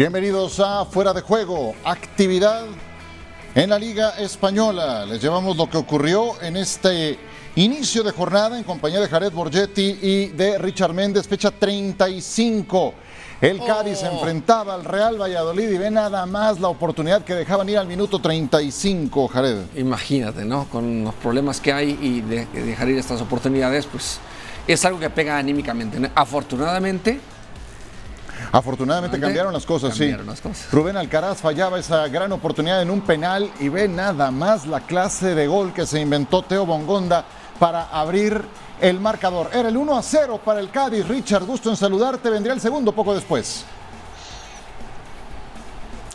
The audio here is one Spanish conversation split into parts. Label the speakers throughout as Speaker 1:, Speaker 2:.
Speaker 1: Bienvenidos a Fuera de Juego, actividad en la Liga Española. Les llevamos lo que ocurrió en este inicio de jornada en compañía de Jared Borgetti y de Richard Méndez, fecha 35. El Cádiz se enfrentaba al Real Valladolid y ve nada más la oportunidad que dejaban ir al minuto 35, Jared.
Speaker 2: Imagínate, ¿no? Con los problemas que hay y de, dejar ir estas oportunidades, pues es algo que pega anímicamente. Afortunadamente,
Speaker 1: Afortunadamente cambiaron las cosas,
Speaker 2: cambiaron
Speaker 1: sí.
Speaker 2: las cosas.
Speaker 1: Rubén Alcaraz fallaba esa gran oportunidad en un penal y ve nada más la clase de gol que se inventó Teo Bongonda para abrir el marcador. Era el 1 a 0 para el Cádiz. Richard, gusto en saludarte. Vendría el segundo poco después.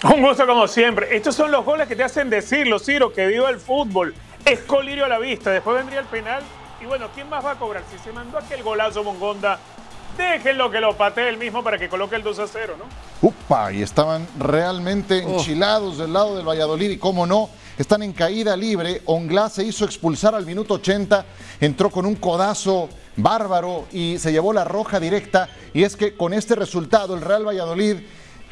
Speaker 3: Un gusto como siempre. Estos son los goles que te hacen decirlo, Ciro, que viva el fútbol. Es colirio a la vista. Después vendría el penal. Y bueno, ¿quién más va a cobrar? Si se mandó aquel golazo Bongonda, déjenlo que lo patee él mismo para que coloque el 2 a 0, ¿no?
Speaker 1: Upa, y estaban realmente enchilados del lado del Valladolid y cómo no, están en caída libre. Onglá se hizo expulsar al minuto 80, entró con un codazo bárbaro y se llevó la roja directa. Y es que con este resultado el Real Valladolid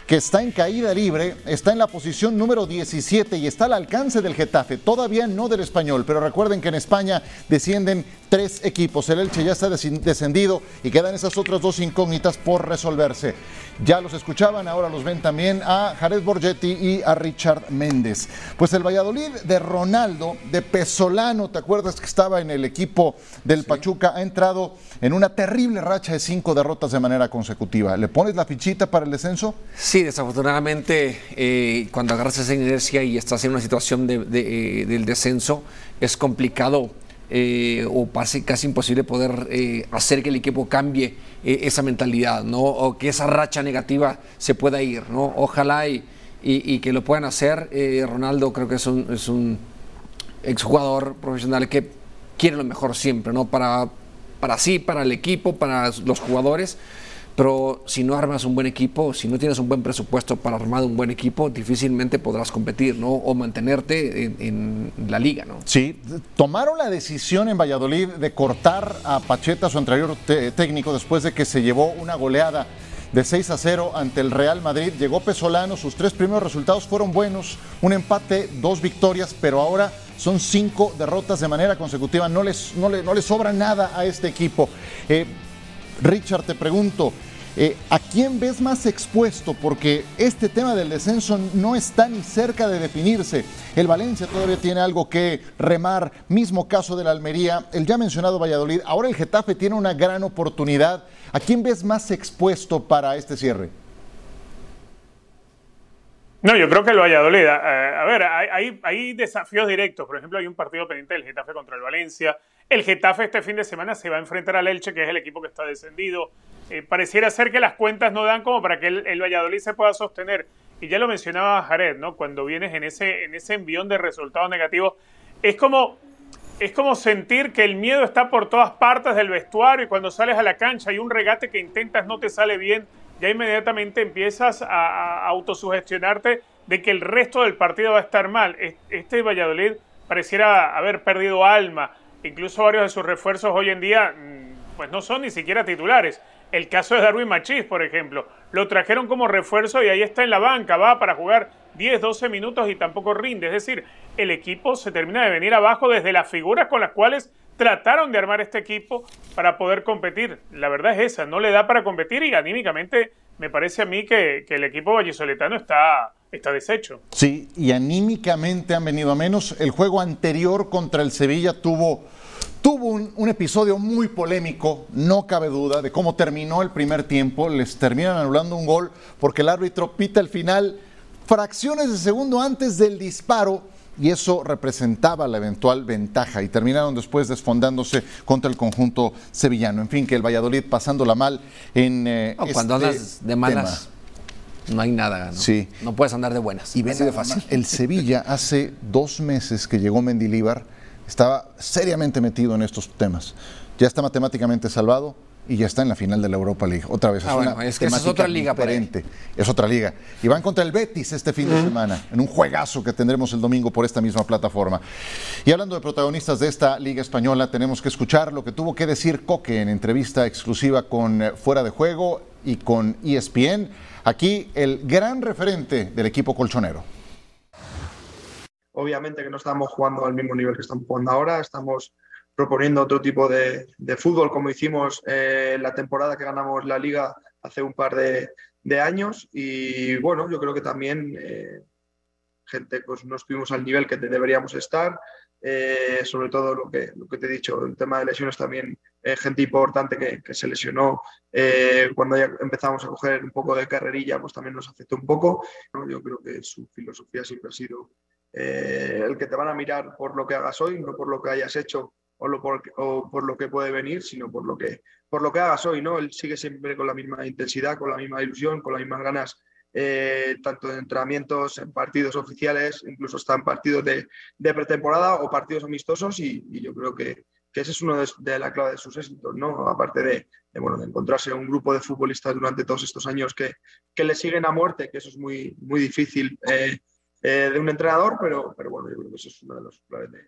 Speaker 1: que está en caída libre, está en la posición número 17 y está al alcance del Getafe, todavía no del español, pero recuerden que en España descienden tres equipos, el Elche ya está descendido y quedan esas otras dos incógnitas por resolverse. Ya los escuchaban, ahora los ven también a Jared Borgetti y a Richard Méndez. Pues el Valladolid de Ronaldo, de Pesolano, ¿te acuerdas que estaba en el equipo del Pachuca? Ha entrado en una terrible racha de cinco derrotas de manera consecutiva. ¿Le pones la fichita para el descenso?
Speaker 2: Sí, desafortunadamente, eh, cuando agarras esa inercia y estás en una situación de, de, eh, del descenso, es complicado eh, o casi, casi imposible poder eh, hacer que el equipo cambie eh, esa mentalidad, ¿no? O que esa racha negativa se pueda ir, ¿no? Ojalá y, y, y que lo puedan hacer. Ronaldo creo que es un, es un exjugador profesional que quiere lo mejor siempre, ¿no? Para, para sí, para el equipo, para los jugadores pero si no armas un buen equipo, si no tienes un buen presupuesto para armar un buen equipo, difícilmente podrás competir, ¿no? O mantenerte en, la liga, ¿no?
Speaker 1: Sí, tomaron la decisión en Valladolid de cortar a Pacheta, su anterior técnico, después de que se llevó una goleada de 6 a 0 ante el Real Madrid. Llegó Pesolano, sus tres primeros resultados fueron buenos, un empate, dos victorias, pero ahora son cinco derrotas de manera consecutiva. No les, no le, no les sobra nada a este equipo. Eh, Richard, te pregunto, eh, ¿a quién ves más expuesto? Porque este tema del descenso no está ni cerca de definirse. El Valencia todavía tiene algo que remar, mismo caso de la Almería, el ya mencionado Valladolid. Ahora el Getafe tiene una gran oportunidad. ¿A quién ves más expuesto para este cierre?
Speaker 3: No, yo creo que el Valladolid. A, a ver, hay, hay, hay, desafíos directos. Por ejemplo, hay un partido pendiente del Getafe contra el Valencia. El Getafe este fin de semana se va a enfrentar al Elche, que es el equipo que está descendido. Eh, pareciera ser que las cuentas no dan como para que el, Valladolid se pueda sostener. Y ya lo mencionaba Jared, ¿no? Cuando vienes en ese, en ese envión de resultados negativos, es como, es como sentir que el miedo está por todas partes del vestuario y cuando sales a la cancha hay un regate que intentas no te sale bien, ya inmediatamente empiezas a, a autosugestionarte de que el resto del partido va a estar mal. Este Valladolid pareciera haber perdido alma. Incluso varios de sus refuerzos hoy en día pues no son ni siquiera titulares. El caso de Darwin Machís, por ejemplo, lo trajeron como refuerzo y ahí está en la banca, va para jugar 10, 12 minutos y tampoco rinde. Es decir, el equipo se termina de venir abajo desde las figuras con las cuales trataron de armar este equipo para poder competir. La verdad es esa, no le da para competir y anímicamente me parece a mí que, que el equipo vallisoletano está, está deshecho.
Speaker 1: Sí, y anímicamente han venido a menos. El juego anterior contra el Sevilla tuvo Tuvo un, un, episodio muy polémico, no cabe duda, de cómo terminó el primer tiempo. Les terminan anulando un gol porque el árbitro pita el final fracciones de segundo antes del disparo y eso representaba la eventual ventaja y terminaron después desfondándose contra el conjunto sevillano. En fin, que el Valladolid pasándola mal en... Eh,
Speaker 2: no, cuando este andas de malas... Tema. No hay nada, ¿no?
Speaker 1: Sí.
Speaker 2: No puedes andar de buenas.
Speaker 1: Y ven de fácil. El Sevilla hace dos meses que llegó Mendilíbar estaba seriamente metido en estos temas. Ya está matemáticamente salvado, y ya está en la final de la Europa League. Otra vez, es,
Speaker 2: Ah,
Speaker 1: una
Speaker 2: bueno, es que es otra liga
Speaker 1: diferente. Es otra liga. Y van contra el Betis este fin de semana, en un juegazo que tendremos el domingo por esta misma plataforma. Y hablando de protagonistas de esta liga española, tenemos que escuchar lo que tuvo que decir Coque en entrevista exclusiva con eh, Fuera de Juego y con ESPN. Aquí el gran referente del equipo colchonero.
Speaker 4: Obviamente que no estamos jugando al mismo nivel que estamos jugando ahora, estamos proponiendo otro tipo de, fútbol como hicimos eh, la temporada que ganamos la liga hace un par de, años. Y bueno, yo creo que también eh, gente pues no estuvimos al nivel que deberíamos estar, eh, sobre todo lo que, lo que te he dicho, el tema de lesiones también, eh, gente importante que, se lesionó. Eh, cuando ya empezamos a coger un poco de carrerilla, pues también nos afectó un poco. Yo creo que su filosofía siempre ha sido eh, el que te van a mirar por lo que hagas hoy, no por lo que hayas hecho o, por, lo que puede venir, sino por lo que, por lo que hagas hoy. ¿no? Él sigue siempre con la misma intensidad, con la misma ilusión, con las mismas ganas eh, tanto en entrenamientos, en partidos oficiales, incluso está en partidos de, pretemporada o partidos amistosos y, yo creo que, que ese es uno de, de, la clave de sus éxitos, ¿no? Aparte de, de, bueno, de encontrarse un grupo de futbolistas durante todos estos años que, que le siguen a muerte, que eso es muy, muy difícil eh, eh, de un entrenador, pero, pero bueno, yo creo que eso es una de las claves de...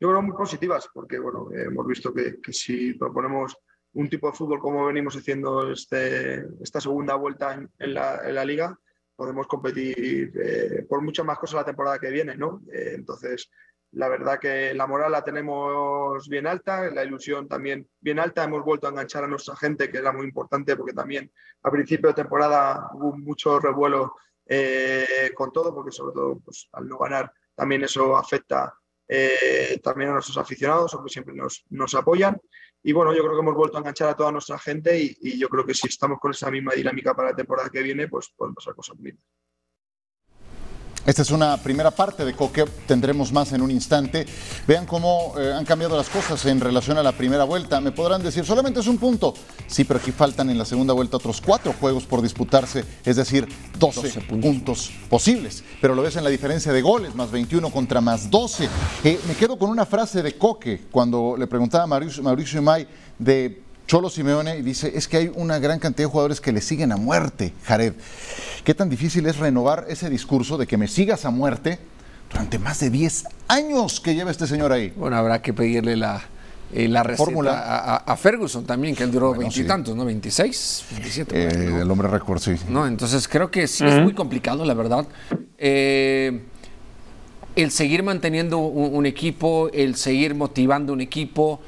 Speaker 4: Yo creo muy positivas, porque bueno, hemos visto que, que si proponemos un tipo de fútbol como venimos haciendo este, esta segunda vuelta en, en, la, en la, liga, podemos competir eh, por muchas más cosas la temporada que viene, ¿no? Eh, entonces, la verdad que la moral la tenemos bien alta, la ilusión también bien alta, hemos vuelto a enganchar a nuestra gente, que era muy importante porque también a principio de temporada hubo mucho revuelo eh, con todo, porque sobre todo pues, al no ganar también eso afecta eh, también a nuestros aficionados, aunque siempre nos, nos, apoyan. Y bueno, yo creo que hemos vuelto a enganchar a toda nuestra gente y, y, yo creo que si estamos con esa misma dinámica para la temporada que viene, pues pueden pasar cosas bonitas.
Speaker 1: Esta es una primera parte de Coque, tendremos más en un instante. Vean cómo eh, han cambiado las cosas en relación a la primera vuelta. Me podrán decir, solamente es un punto. Sí, pero aquí faltan en la segunda vuelta otros cuatro juegos por disputarse, es decir, 12, 12 puntos. puntos. posibles. Pero lo ves en la diferencia de goles, más 21 contra más 12. Eh, me quedo con una frase de Coque cuando le preguntaba a Mauricio, Mauricio Imay de Cholo Simeone y dice, es que hay una gran cantidad de jugadores que le siguen a muerte, Jared. ¿Qué tan difícil es renovar ese discurso de que me sigas a muerte durante más de 10 años que lleva este señor ahí?
Speaker 2: Bueno, habrá que pedirle la, eh, la receta a, a, Ferguson también, que él duró veintitantos, bueno, sí. ¿no? 26, 27.
Speaker 1: Eh, ¿no? El hombre récord, sí.
Speaker 2: No, entonces creo que sí uh -huh. es muy complicado, la verdad. Eh, el seguir manteniendo un, un equipo, el seguir motivando un equipo,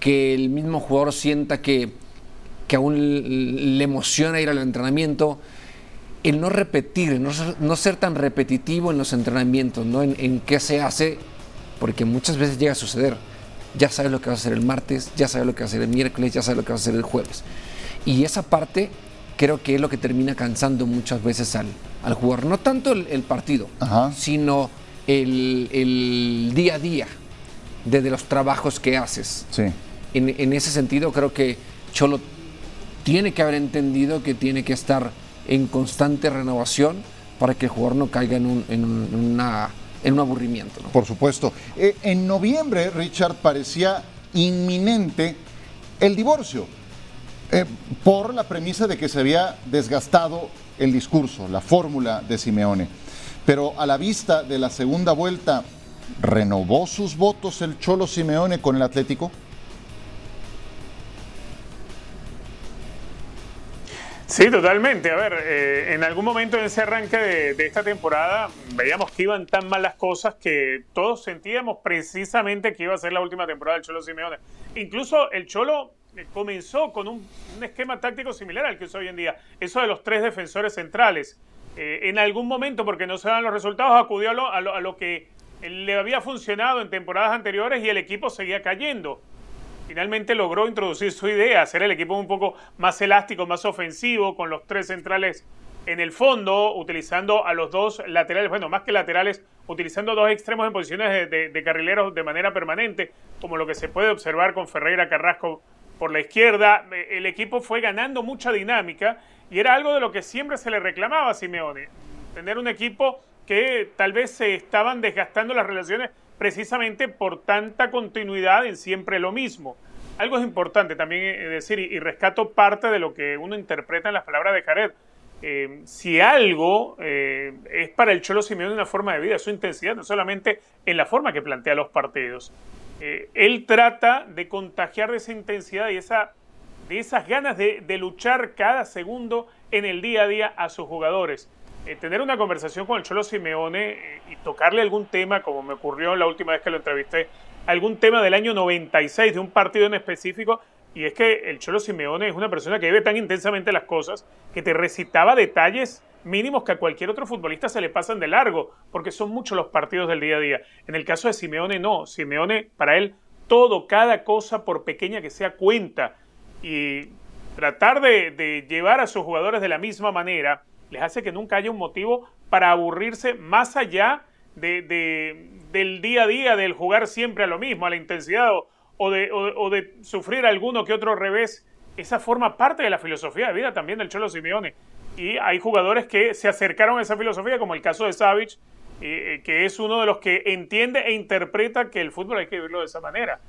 Speaker 2: que el mismo jugador sienta que, que aún le emociona ir al entrenamiento, el no repetir, no ser, no ser tan repetitivo en los entrenamientos, ¿no? En, en, qué se hace, porque muchas veces llega a suceder. Ya sabes lo que vas a hacer el martes, ya sabes lo que vas a hacer el miércoles, ya sabes lo que vas a hacer el jueves. Y esa parte creo que es lo que termina cansando muchas veces al, al jugador. No tanto el, el partido, Ajá. sino el, el, día a día desde los trabajos que haces.
Speaker 1: Sí
Speaker 2: en, ese sentido creo que Cholo tiene que haber entendido que tiene que estar en constante renovación para que el jugador no caiga en un, en un, aburrimiento.
Speaker 1: Por supuesto. Eh, en noviembre, Richard, parecía inminente el divorcio eh, por la premisa de que se había desgastado el discurso, la fórmula de Simeone. Pero a la vista de la segunda vuelta, ¿renovó sus votos el Cholo Simeone con el Atlético?
Speaker 3: Sí, totalmente. A ver, eh, en algún momento en ese arranque de, esta temporada veíamos que iban tan mal las cosas que todos sentíamos precisamente que iba a ser la última temporada del Cholo Simeone. Incluso el Cholo comenzó con un, un esquema táctico similar al que usa hoy en día, eso de los tres defensores centrales. Eh, en algún momento, porque no se dan los resultados, acudió a lo, a lo, a lo que le había funcionado en temporadas anteriores y el equipo seguía cayendo finalmente logró introducir su idea, hacer el equipo un poco más elástico, más ofensivo, con los tres centrales en el fondo, utilizando a los dos laterales, bueno, más que laterales, utilizando dos extremos en posiciones de, de, carrileros de manera permanente, como lo que se puede observar con Ferreira Carrasco por la izquierda. El equipo fue ganando mucha dinámica y era algo de lo que siempre se le reclamaba a Simeone, tener un equipo que tal vez se estaban desgastando las relaciones precisamente por tanta continuidad en siempre lo mismo. algo es importante también eh, decir, y, rescato parte de lo que uno interpreta en las palabras de Jared. Eh, si algo eh, es para el Cholo Simeone una forma de vida, su intensidad, no solamente en la forma que plantea los partidos. él trata de contagiar de esa intensidad y esa, de esas ganas de, de, luchar cada segundo en el día a día a sus jugadores. Tener una conversación con el Cholo Simeone y tocarle algún tema, como me ocurrió la última vez que lo entrevisté, algún tema del año 96, de un partido en específico, y es que el Cholo Simeone es una persona que vive tan intensamente las cosas que te recitaba detalles mínimos que a cualquier otro futbolista se le pasan de largo, porque son muchos los partidos del día a día. En el caso de Simeone, no. Simeone, para él, todo, cada cosa, por pequeña que sea, cuenta. Y tratar de, llevar a sus jugadores de la misma manera les hace que nunca haya un motivo para aburrirse más allá de, del día a día, del jugar siempre a lo mismo, a la intensidad o, de, o, de, sufrir alguno que otro revés. Esa forma parte de la filosofía de vida también del Cholo Simeone. Y hay jugadores que se acercaron a esa filosofía, como el caso de Savage, eh, que es uno de los que entiende e interpreta que el fútbol hay que vivirlo de esa manera.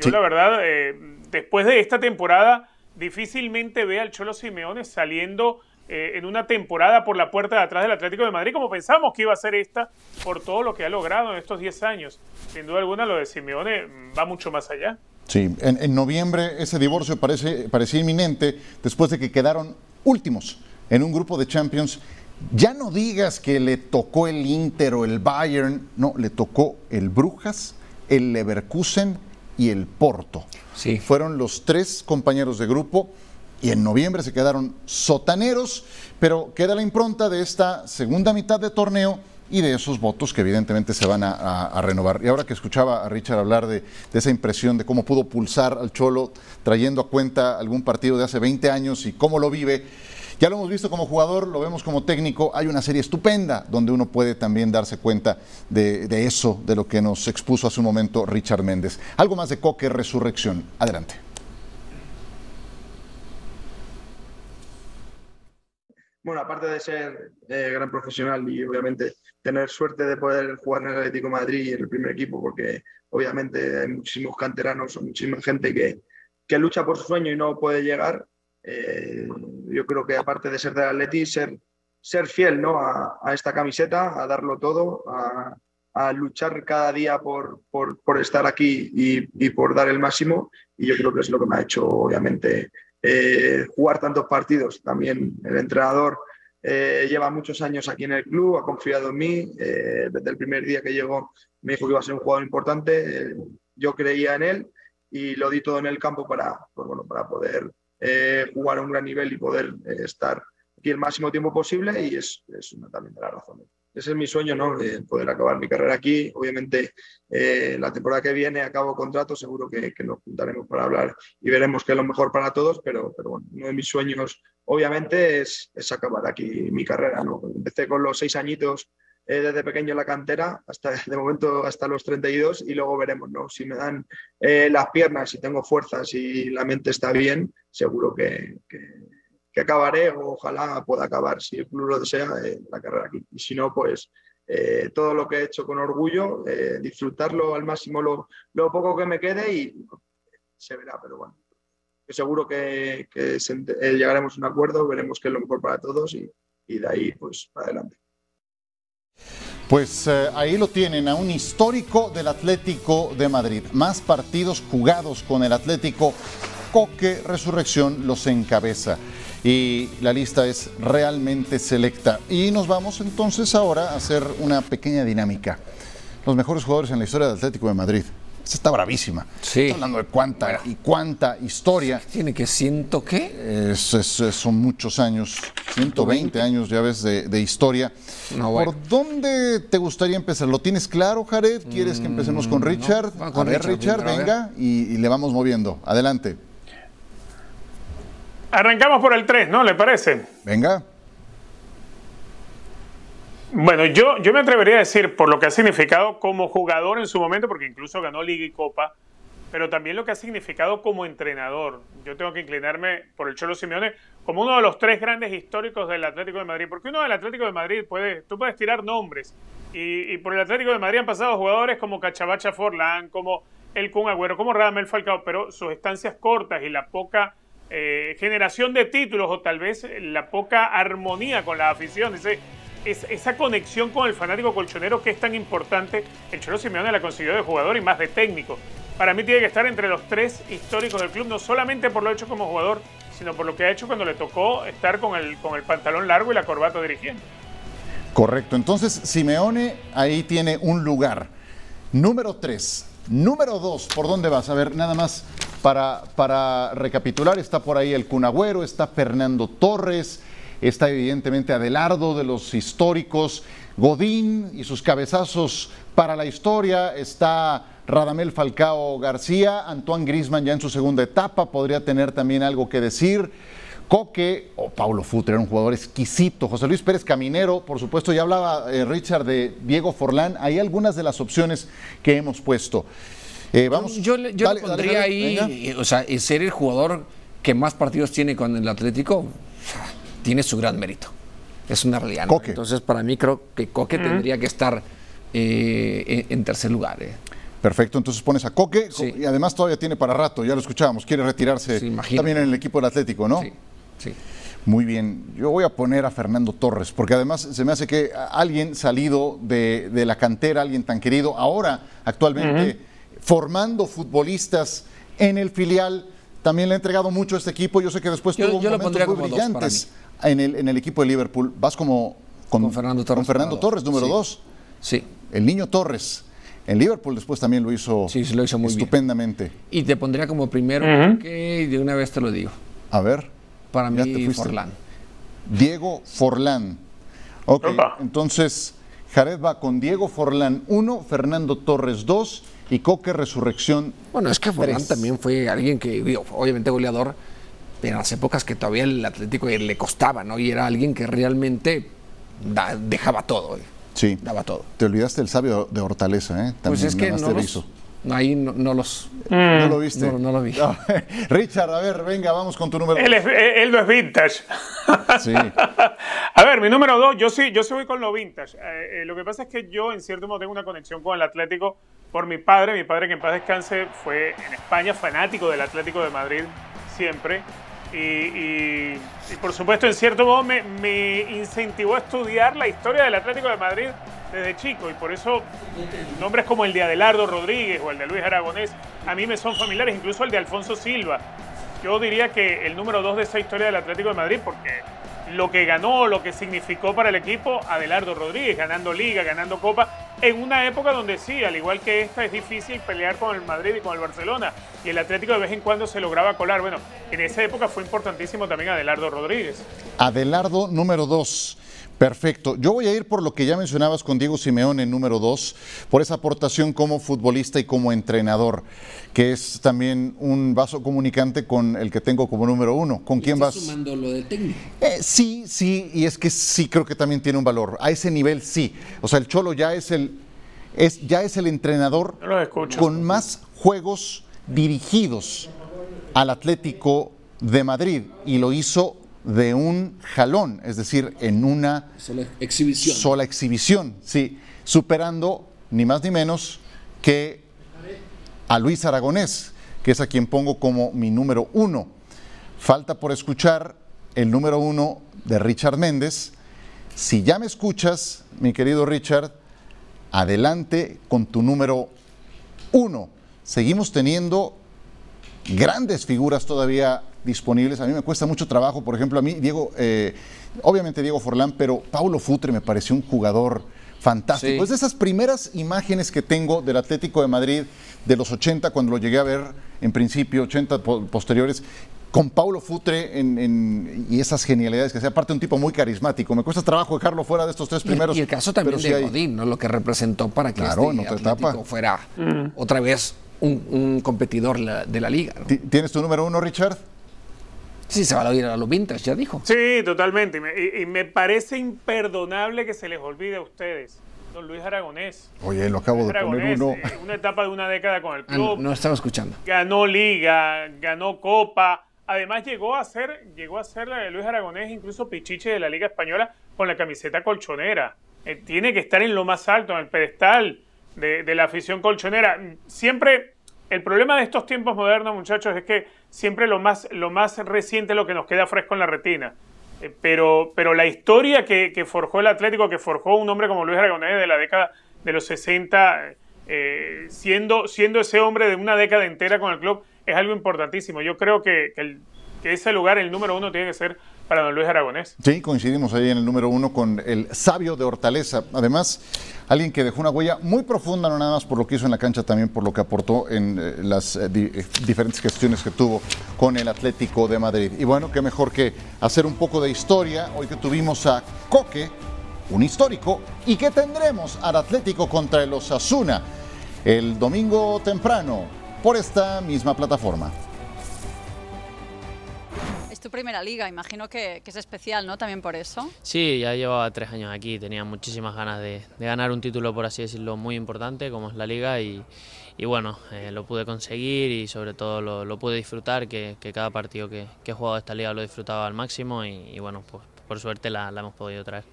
Speaker 3: Yo, la verdad, eh, después de esta temporada, difícilmente ve al Cholo Simeone saliendo eh, en una temporada por la puerta de atrás del Atlético de Madrid, como pensamos que iba a ser esta, por todo lo que ha logrado en estos 10 años. Sin duda alguna, lo de Simeone va mucho más allá.
Speaker 1: Sí, en, noviembre ese divorcio parece, parecía inminente después de que quedaron últimos en un grupo de Champions. Ya no digas que le tocó el Inter o el Bayern, no, le tocó el Brujas, el Leverkusen y el Porto. Sí. Fueron los tres compañeros de grupo y en noviembre se quedaron sotaneros, pero queda la impronta de esta segunda mitad de torneo y de esos votos que evidentemente se van a, renovar. Y ahora que escuchaba a Richard hablar de, esa impresión de cómo pudo pulsar al Cholo trayendo a cuenta algún partido de hace 20 años y cómo lo vive, ya lo hemos visto como jugador, lo vemos como técnico, hay una serie estupenda donde uno puede también darse cuenta de, de eso, de lo que nos expuso hace un momento Richard Méndez. Algo más de Coque Resurrección. Adelante.
Speaker 4: Bueno, aparte de ser eh, gran profesional y obviamente tener suerte de poder jugar en el Atlético Madrid y en el primer equipo, porque obviamente hay muchísimos canteranos o muchísima gente que, que lucha por su sueño y no puede llegar, eh, yo creo que aparte de ser del Atleti, ser, ser fiel ¿no? a, esta camiseta, a darlo todo, a, luchar cada día por, por, por estar aquí y, y, por dar el máximo. Y yo creo que es lo que me ha hecho, obviamente, eh, jugar tantos partidos. También el entrenador eh, lleva muchos años aquí en el club, ha confiado en mí. Eh, desde el primer día que llegó me dijo que iba a ser un jugador importante. yo creía en él y lo di todo en el campo para, pues bueno, para poder jugar a un gran nivel y poder estar aquí el máximo tiempo posible y es, una también de las razones ese es mi sueño, ¿no? poder acabar mi carrera aquí. Obviamente, eh, la temporada que viene acabo contrato, seguro que, nos juntaremos para hablar y veremos qué es lo mejor para todos, pero, pero bueno, uno de mis sueños, obviamente, es, acabar aquí mi carrera, ¿no? Empecé con los seis añitos eh, desde pequeño en la cantera, hasta de momento hasta los 32 y luego veremos, ¿no? Si me dan eh, las piernas, si tengo fuerzas y la mente está bien, seguro que acabaré o ojalá pueda acabar, si el club lo desea, eh, la carrera aquí. Y si no, pues eh, todo lo que he hecho con orgullo, eh, disfrutarlo al máximo lo, poco que me quede y se verá, pero bueno. Seguro que, llegaremos a un acuerdo, veremos qué es lo mejor para todos y, de ahí pues adelante.
Speaker 1: Pues ahí lo tienen, a un histórico del Atlético de Madrid. Más partidos jugados con el Atlético, Coque Resurrección los encabeza y la lista es realmente selecta. Y nos vamos entonces ahora a hacer una pequeña dinámica. Los mejores jugadores en la historia del Atlético de Madrid. Esta está bravísima. Sí. hablando de cuánta y cuánta historia.
Speaker 2: ¿Tiene que ciento qué?
Speaker 1: son muchos años, 120 años ya ves de, historia. ¿Por dónde te gustaría empezar? ¿Lo tienes claro, Jared? ¿Quieres que empecemos con mm, Richard? a ver, Richard, venga, y le vamos moviendo. Adelante.
Speaker 3: Arrancamos por el 3, ¿no? ¿Le parece?
Speaker 1: Venga.
Speaker 3: Bueno, yo, yo me atrevería a decir, por lo que ha significado como jugador en su momento, porque incluso ganó Liga y Copa, pero también lo que ha significado como entrenador. Yo tengo que inclinarme por el Cholo Simeone como uno de los tres grandes históricos del Atlético de Madrid, porque uno del Atlético de Madrid puede, tú puedes tirar nombres, y, por el Atlético de Madrid han pasado jugadores como Cachabacha Forlán, como el Kun Agüero como Radamel Falcao, pero sus estancias cortas y la poca eh, generación de títulos o tal vez la poca armonía con la afición, esa conexión con el fanático colchonero que es tan importante, el Cholo Simeone la consiguió de jugador y más de técnico. Para mí tiene que estar entre los tres históricos del club, no solamente por lo hecho como jugador, sino por lo que ha hecho cuando le tocó estar con el, con el pantalón largo y la corbata dirigiendo.
Speaker 1: Correcto, entonces Simeone ahí tiene un lugar. Número tres. Número dos, ¿por dónde vas? A ver, nada más para, para recapitular, está por ahí el Cunagüero, está Fernando Torres, está evidentemente Adelardo de los históricos, Godín y sus cabezazos para la historia, está Radamel Falcao García, Antoine Grisman ya en su segunda etapa, podría tener también algo que decir. Coque o Paulo Futre era un jugador exquisito. José Luis Pérez Caminero, por supuesto, ya hablaba eh, Richard de Diego Forlán. Hay algunas de las opciones que hemos puesto.
Speaker 2: Eh, vamos, yo, yo le pondría ahí, eh, o sea, ser el jugador que más partidos tiene con el Atlético, tiene su gran mérito. Es una realidad. Entonces, para mí creo que Coque tendría que estar en, tercer lugar.
Speaker 1: Perfecto, entonces pones a Coque y además todavía tiene para rato, ya lo escuchábamos, quiere retirarse también en el equipo del Atlético, ¿no?
Speaker 2: Sí. Sí.
Speaker 1: Muy bien, yo voy a poner a Fernando Torres, porque además se me hace que alguien salido de, la cantera, alguien tan querido, ahora actualmente formando futbolistas en el filial, también le ha entregado mucho a este equipo. Yo sé que después tuvo momentos muy brillantes en el, en el equipo de Liverpool. Vas como
Speaker 2: con, Fernando Torres,
Speaker 1: con Fernando Torres número dos.
Speaker 2: Sí.
Speaker 1: El niño Torres. En Liverpool después también lo hizo,
Speaker 2: sí, lo hizo muy
Speaker 1: estupendamente.
Speaker 2: Y te pondría como primero, que de una vez te lo digo.
Speaker 1: A ver
Speaker 2: para mí Forlán.
Speaker 1: Diego Forlán. Ok, entonces Jared va con Diego Forlán 1, Fernando Torres 2 y Coque Resurrección.
Speaker 2: Bueno, es que Forlán también fue alguien que, obviamente goleador, pero en las épocas que todavía el Atlético le costaba, ¿no? Y era alguien que realmente dejaba todo.
Speaker 1: Sí.
Speaker 2: Daba todo.
Speaker 1: Te olvidaste el sabio de Hortaleza, ¿eh?
Speaker 2: pues es que no Ahí no, los...
Speaker 1: ¿No lo viste?
Speaker 2: No, lo vi.
Speaker 1: Richard, a ver, venga, vamos con tu número
Speaker 3: él, él no es vintage. Sí. a ver, mi número dos, yo sí, yo sí voy con lo vintage. Eh, eh, lo que pasa es que yo, en cierto modo, tengo una conexión con el Atlético por mi padre. Mi padre, que en paz descanse, fue en España fanático del Atlético de Madrid siempre. Y, por supuesto, en cierto modo, me, me incentivó a estudiar la historia del Atlético de Madrid desde chico y por eso nombres como el de Adelardo Rodríguez o el de Luis Aragonés a mí me son familiares, incluso el de Alfonso Silva. Yo diría que el número dos de esa historia del Atlético de Madrid, porque lo que ganó, lo que significó para el equipo, Adelardo Rodríguez, ganando Liga, ganando Copa, en una época donde sí, al igual que esta, es difícil pelear con el Madrid y con el Barcelona, y el Atlético de vez en cuando se lograba colar. Bueno, en esa época fue importantísimo también Adelardo Rodríguez.
Speaker 1: Adelardo número dos. Perfecto. Yo voy a ir por lo que ya mencionabas con Diego Simeone en número dos, por esa aportación como futbolista y como entrenador, que es también un vaso comunicante con el que tengo como número uno. ¿Con quién vas?
Speaker 2: sumando lo de técnico?
Speaker 1: Eh, sí, sí, y es que sí creo que también tiene un valor. A ese nivel sí. O sea, el Cholo ya es el, es, ya es el entrenador con más juegos dirigidos al Atlético de Madrid y lo hizo de un jalón, es decir, en una
Speaker 2: sola exhibición.
Speaker 1: Sola exhibición, sí, superando ni más ni menos que a Luis Aragonés, que es a quien pongo como mi número uno. Falta por escuchar el número uno de Richard Méndez. Si ya me escuchas, mi querido Richard, adelante con tu número uno. Seguimos teniendo grandes figuras todavía disponibles. A mí me cuesta mucho trabajo, por ejemplo, a mí, Diego, eh, obviamente Diego Forlán, pero Paulo Futre me pareció un jugador fantástico. Es de esas primeras imágenes que tengo del Atlético de Madrid de los 80, cuando lo llegué a ver en principio, 80 posteriores, con Paulo Futre y esas genialidades que sea aparte un tipo muy carismático. Me cuesta trabajo dejarlo fuera de estos tres primeros.
Speaker 2: Y, el caso también de Godín, ¿no? Lo que representó para que este Atlético fuera mm. otra vez un, competidor de la liga.
Speaker 1: ¿Tienes tu número uno, Richard?
Speaker 2: Sí, se va a oír a los vintage, ya dijo.
Speaker 3: Sí, totalmente. Y me, parece imperdonable que se les olvide a ustedes. Don Luis Aragonés.
Speaker 1: Oye, lo acabo de poner uno.
Speaker 3: Eh, una etapa de una década con el ah, club.
Speaker 2: no, estaba escuchando.
Speaker 3: Ganó Liga, ganó Copa. Además llegó a ser, llegó a ser la de Luis Aragonés, incluso Pichiche de la Liga Española con la camiseta colchonera. Eh, tiene que estar en lo más alto, en el pedestal de, de la afición colchonera. Siempre El problema de estos tiempos modernos, muchachos, es que siempre lo más, lo más reciente es lo que nos queda fresco en la retina. Eh, pero, pero la historia que, forjó el Atlético, que forjó un hombre como Luis Aragonés de la década de los 60, eh, siendo, siendo ese hombre de una década entera con el club, es algo importantísimo. Yo creo que, que ese lugar, el número uno, tiene que ser para don Luis Aragonés.
Speaker 1: Sí, coincidimos ahí en el número uno con el sabio de Hortaleza. Además, alguien que dejó una huella muy profunda, no nada más por lo que hizo en la cancha, también por lo que aportó en eh, las eh, eh, diferentes gestiones que tuvo con el Atlético de Madrid. Y bueno, qué mejor que hacer un poco de historia, hoy que tuvimos a Coque, un histórico, y que tendremos al Atlético contra el Osasuna el domingo temprano por esta misma plataforma
Speaker 5: tu primera liga, imagino que, es especial, ¿no? También por eso.
Speaker 6: Sí, ya llevaba tres años aquí, tenía muchísimas ganas de, ganar un título, por así decirlo, muy importante como es la liga y, bueno, eh, lo pude conseguir y sobre todo lo, pude disfrutar, que, cada partido que, he jugado esta liga lo disfrutaba al máximo y, bueno, pues por suerte la hemos podido traer.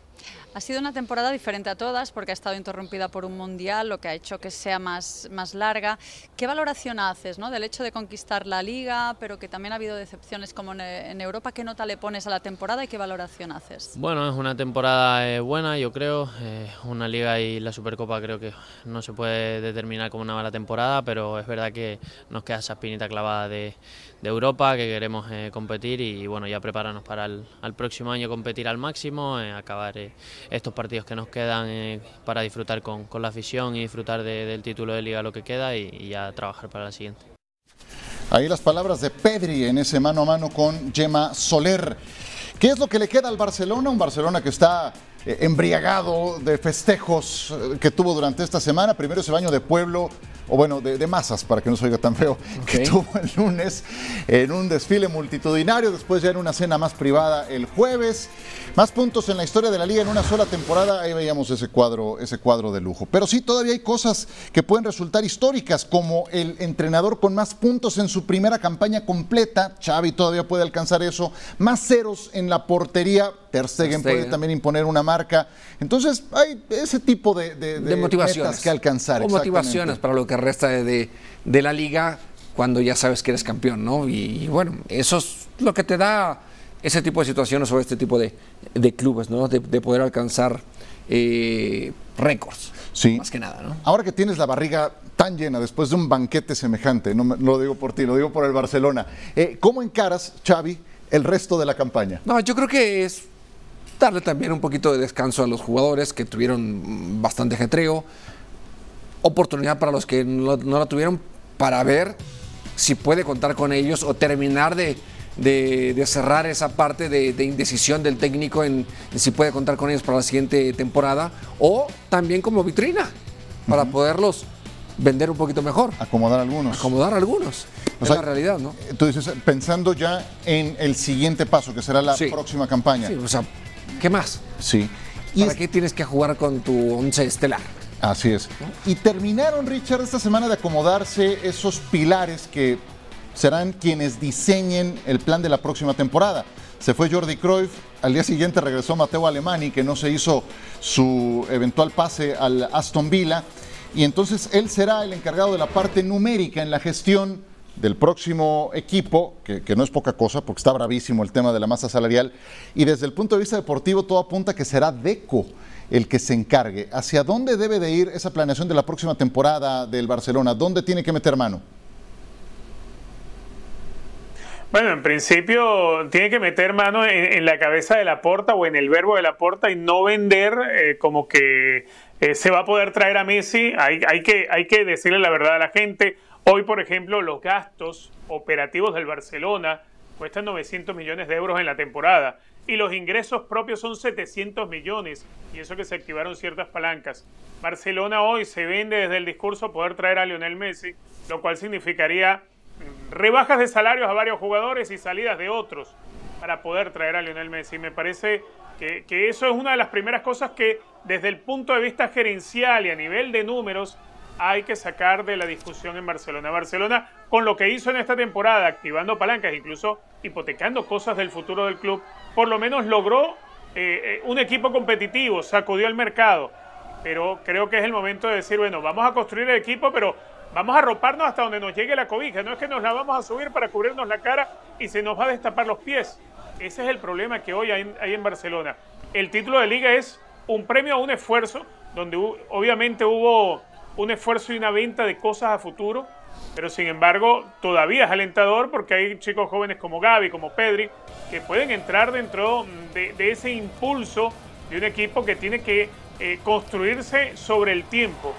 Speaker 5: Ha sido una temporada diferente a todas porque ha estado interrumpida por un mundial, lo que ha hecho que sea más, más larga. ¿Qué valoración haces ¿no? del hecho de conquistar la liga, pero que también ha habido decepciones como en, Europa? ¿Qué nota le pones a la temporada y qué valoración haces?
Speaker 6: Bueno, es una temporada eh, buena, yo creo. Eh, una liga y la Supercopa creo que no se puede determinar como una mala temporada, pero es verdad que nos queda esa espinita clavada de, Europa, que queremos eh, competir y bueno, ya prepararnos para el próximo año competir al máximo, acabar estos partidos que nos quedan eh, para disfrutar con, la afición y disfrutar del título de liga lo que queda y, ya trabajar para la siguiente.
Speaker 1: Ahí las palabras de Pedri en ese mano a mano con Gemma Soler. ¿Qué es lo que le queda al Barcelona? Un Barcelona que está eh, embriagado de festejos eh, que tuvo durante esta semana. Primero ese baño de pueblo o bueno, de, masas, para que no se oiga tan feo, que tuvo el lunes en un desfile multitudinario, después ya en una cena más privada el jueves. Más puntos en la historia de la liga en una sola temporada, ahí veíamos ese cuadro, ese cuadro de lujo. Pero sí, todavía hay cosas que pueden resultar históricas, como el entrenador con más puntos en su primera campaña completa, Xavi todavía puede alcanzar eso, más ceros en la portería, Ter Stegen, puede también imponer una marca. Entonces, hay ese tipo de, de,
Speaker 2: motivaciones
Speaker 1: que alcanzar.
Speaker 2: O motivaciones para lo que resta de, la liga cuando ya sabes que eres campeón, ¿no? Y, bueno, eso es lo que te da ese tipo de situaciones o este tipo de, clubes, ¿no? De, poder alcanzar eh, récords. Sí. Más que nada, ¿no?
Speaker 1: Ahora que tienes la barriga tan llena después de un banquete semejante, no, lo digo por ti, lo digo por el Barcelona, eh, ¿cómo encaras, Xavi, el resto de la campaña?
Speaker 2: No, yo creo que es darle también un poquito de descanso a los jugadores que tuvieron bastante jetreo, oportunidad para los que no, la tuvieron para ver si puede contar con ellos o terminar de, cerrar esa parte de, indecisión del técnico en, si puede contar con ellos para la siguiente temporada o también como vitrina para poderlos vender un poquito mejor.
Speaker 1: Acomodar algunos.
Speaker 2: Acomodar algunos. es la realidad, ¿no?
Speaker 1: Tú dices, pensando ya en el siguiente paso, que será la próxima campaña.
Speaker 2: Sí, o sea, ¿qué más?
Speaker 1: Sí.
Speaker 2: ¿Para qué tienes que jugar con tu once estelar?
Speaker 1: Así es. Y terminaron, Richard, esta semana de acomodarse esos pilares que serán quienes diseñen el plan de la próxima temporada. Se fue Jordi Cruyff, al día siguiente regresó Mateo Alemani, que no se hizo su eventual pase al Aston Villa, y entonces él será el encargado de la parte numérica en la gestión del próximo equipo, que, que, no es poca cosa, porque está bravísimo el tema de la masa salarial, y desde el punto de vista deportivo todo apunta que será Deco el que se encargue. ¿Hacia dónde debe de ir esa planeación de la próxima temporada del Barcelona? ¿Dónde tiene que meter mano?
Speaker 3: Bueno, en principio tiene que meter mano en, la cabeza de la porta o en el verbo de la porta y no vender eh, como que eh, se va a poder traer a Messi. Hay, hay, que, hay que decirle la verdad a la gente. Hoy, por ejemplo, los gastos operativos del Barcelona cuestan 900 millones de euros en la temporada y los ingresos propios son 700 millones, y eso que se activaron ciertas palancas. Barcelona hoy se vende desde el discurso poder traer a Lionel Messi, lo cual significaría rebajas de salarios a varios jugadores y salidas de otros para poder traer a Lionel Messi. Me parece que, que eso es una de las primeras cosas que desde el punto de vista gerencial y a nivel de números hay que sacar de la discusión en Barcelona. Barcelona, con lo que hizo en esta temporada, activando palancas, incluso hipotecando cosas del futuro del club, por lo menos logró eh, eh, un equipo competitivo, sacudió el mercado. Pero creo que es el momento de decir, bueno, vamos a construir el equipo, pero vamos a roparnos hasta donde nos llegue la cobija, no es que nos la vamos a subir para cubrirnos la cara y se nos va a destapar los pies. Ese es el problema que hoy hay, en Barcelona. El título de liga es un premio a un esfuerzo, donde obviamente hubo un esfuerzo y una venta de cosas a futuro, pero sin embargo todavía es alentador porque hay chicos jóvenes como Gaby, como Pedri, que pueden entrar dentro de, ese impulso de un equipo que tiene que eh, construirse sobre el tiempo.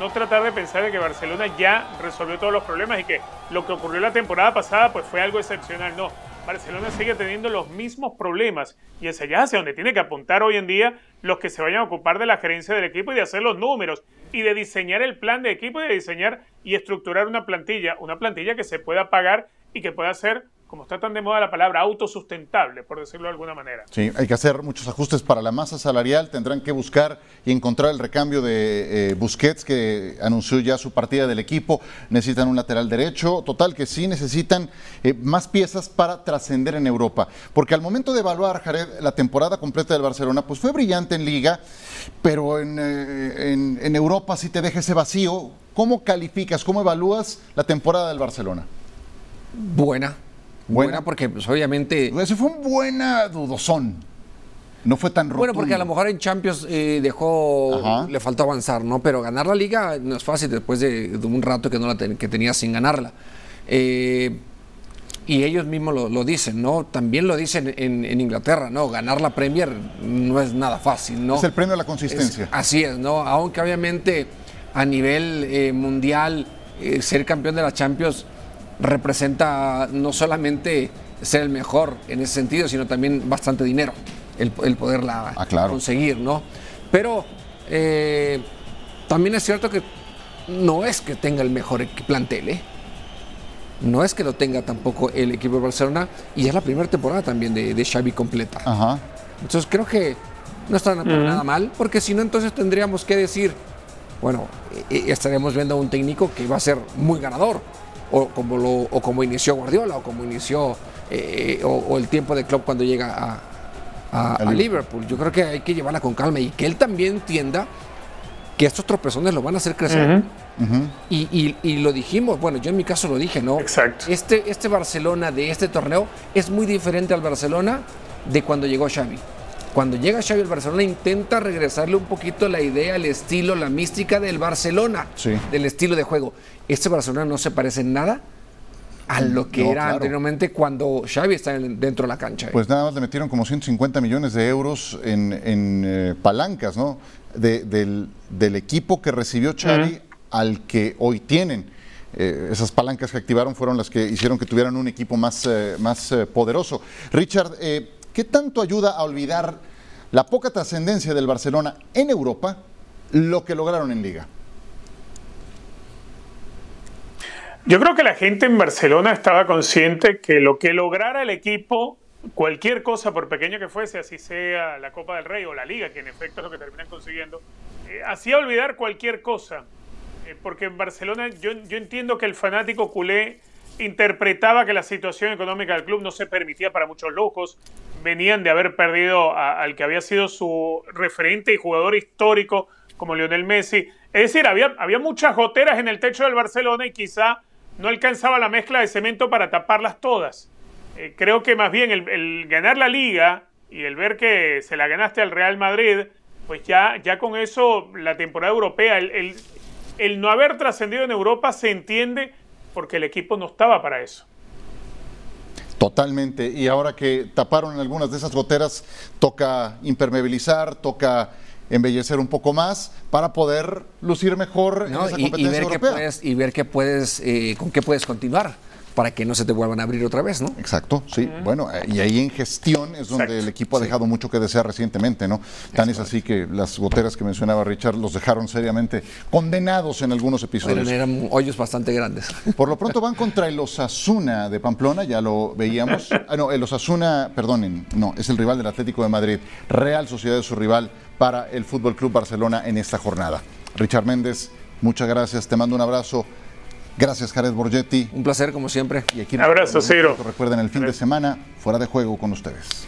Speaker 3: No tratar de pensar de que Barcelona ya resolvió todos los problemas y que lo que ocurrió la temporada pasada pues fue algo excepcional. No, Barcelona sigue teniendo los mismos problemas y es allá hacia donde tiene que apuntar hoy en día los que se vayan a ocupar de la gerencia del equipo y de hacer los números y de diseñar el plan de equipo y de diseñar y estructurar una plantilla, una plantilla que se pueda pagar y que pueda ser como está tan de moda la palabra, autosustentable, por decirlo de alguna manera.
Speaker 1: Sí, hay que hacer muchos ajustes para la masa salarial, tendrán que buscar y encontrar el recambio de eh, Busquets, que anunció ya su partida del equipo, necesitan un lateral derecho, total que sí necesitan eh, más piezas para trascender en Europa, porque al momento de evaluar, Jared, la temporada completa del Barcelona, pues fue brillante en liga, pero en, eh, en, en Europa sí te deja ese vacío. ¿Cómo calificas, cómo evalúas la temporada del Barcelona?
Speaker 2: Buena, Buena, porque pues, obviamente...
Speaker 1: Ese fue un buena dudosón. No fue tan rotundo.
Speaker 2: Bueno, porque a lo mejor en Champions eh, dejó, le faltó avanzar, ¿no? Pero ganar la liga no es fácil después de, un rato que no la que tenía sin ganarla. Eh, y ellos mismos lo, dicen, ¿no? También lo dicen en, Inglaterra, ¿no? Ganar la Premier no es nada fácil, ¿no?
Speaker 1: Es el premio a la consistencia.
Speaker 2: así es, ¿no? Aunque obviamente a nivel eh, mundial ser campeón de la Champions representa no solamente ser el mejor en ese sentido, sino también bastante dinero, el, poderla
Speaker 1: ah,
Speaker 2: conseguir, ¿no? Pero eh, también es cierto que no es que tenga el mejor plantel, ¿eh? No es que lo tenga tampoco el equipo de Barcelona y es la primera temporada también de, de Xavi completa. Entonces creo que no está nada mal, porque si no entonces tendríamos que decir, bueno, eh, estaremos viendo a un técnico que va a ser muy ganador o como, lo, o como inició Guardiola, o como inició eh, o, el tiempo de club cuando llega a, a, Liverpool. Yo creo que hay que llevarla con calma y que él también entienda que estos tropezones lo van a hacer crecer. Y, y, lo dijimos, bueno, yo en mi caso lo dije, ¿no?
Speaker 3: Exacto.
Speaker 2: Este, este Barcelona de este torneo es muy diferente al Barcelona de cuando llegó Xavi. Cuando llega Xavi al Barcelona intenta regresarle un poquito la idea, el estilo, la mística del Barcelona, del estilo de juego. Este Barcelona no se parece en nada a lo que era anteriormente cuando Xavi está dentro de la cancha.
Speaker 1: Pues nada más le metieron como 150 millones de euros en, eh, palancas, ¿no? del, equipo que recibió Xavi al que hoy tienen. Eh, esas palancas que activaron fueron las que hicieron que tuvieran un equipo más, eh, más poderoso. Richard, ¿Qué tanto ayuda a olvidar la poca trascendencia del Barcelona en Europa lo que lograron en Liga?
Speaker 3: Yo creo que la gente en Barcelona estaba consciente que lo que lograra el equipo, cualquier cosa, por pequeño que fuese, así sea la Copa del Rey o la Liga, que en efecto es lo que terminan consiguiendo, eh, hacía olvidar cualquier cosa. Eh, porque en Barcelona yo, yo entiendo que el fanático culé interpretaba que la situación económica del club no se permitía para muchos locos. Venían de haber perdido al que había sido su referente y jugador histórico como Lionel Messi. Es decir, había, había muchas goteras en el techo del Barcelona y quizá no alcanzaba la mezcla de cemento para taparlas todas. Eh, creo que más bien el, ganar la liga y el ver que se la ganaste al Real Madrid, pues ya, ya con eso la temporada europea, el, el no haber trascendido en Europa se entiende porque el equipo no estaba para eso.
Speaker 1: Totalmente. Y ahora que taparon algunas de esas goteras, toca impermeabilizar, toca embellecer un poco más para poder lucir mejor en esa competencia
Speaker 2: y, ver
Speaker 1: europea.
Speaker 2: puedes, y ver qué puedes, eh, con qué puedes continuar para que no se te vuelvan a abrir otra vez, ¿no?
Speaker 1: Exacto, sí. Bueno, y ahí en gestión es donde el equipo ha dejado mucho que desear recientemente, ¿no? Tan es, así que las goteras que mencionaba Richard los dejaron seriamente condenados en algunos episodios.
Speaker 2: eran hoyos bastante grandes.
Speaker 1: Por lo pronto van contra el Osasuna de Pamplona, ya lo veíamos. Ah, no, el Osasuna, perdonen, no, es el rival del Atlético de Madrid. Real Sociedad es su rival para el Fútbol Club Barcelona en esta jornada. Richard Méndez, muchas gracias, te mando un abrazo. Gracias, Jared Borgetti.
Speaker 2: Un placer, como siempre.
Speaker 1: Y aquí
Speaker 3: Abrazo, Ciro.
Speaker 1: Recuerden el fin de semana, fuera de juego con ustedes.